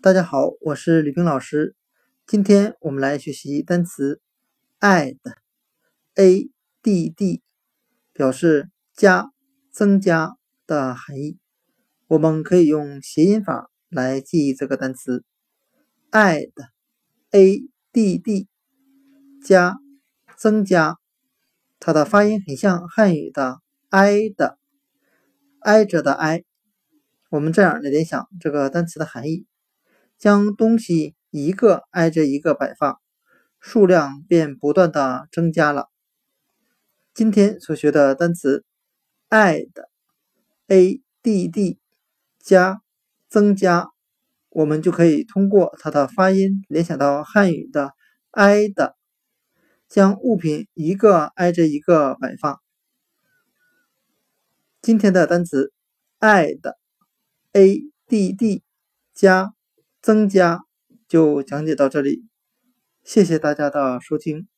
大家好，我是李冰老师。今天我们来学习单词 add，a d d，表示加、增加的含义。我们可以用谐音法来记忆这个单词 add，a d d，加、增加。它的发音很像汉语的挨的，挨着的挨。我们这样来联想这个单词的含义。将东西一个挨着一个摆放，数量便不断的增加了。今天所学的单词 add，a d d，加，增加，我们就可以通过它的发音联想到汉语的挨的，将物品一个挨着一个摆放。今天的单词 add，a d d，加。增加就讲解到这里，谢谢大家的收听。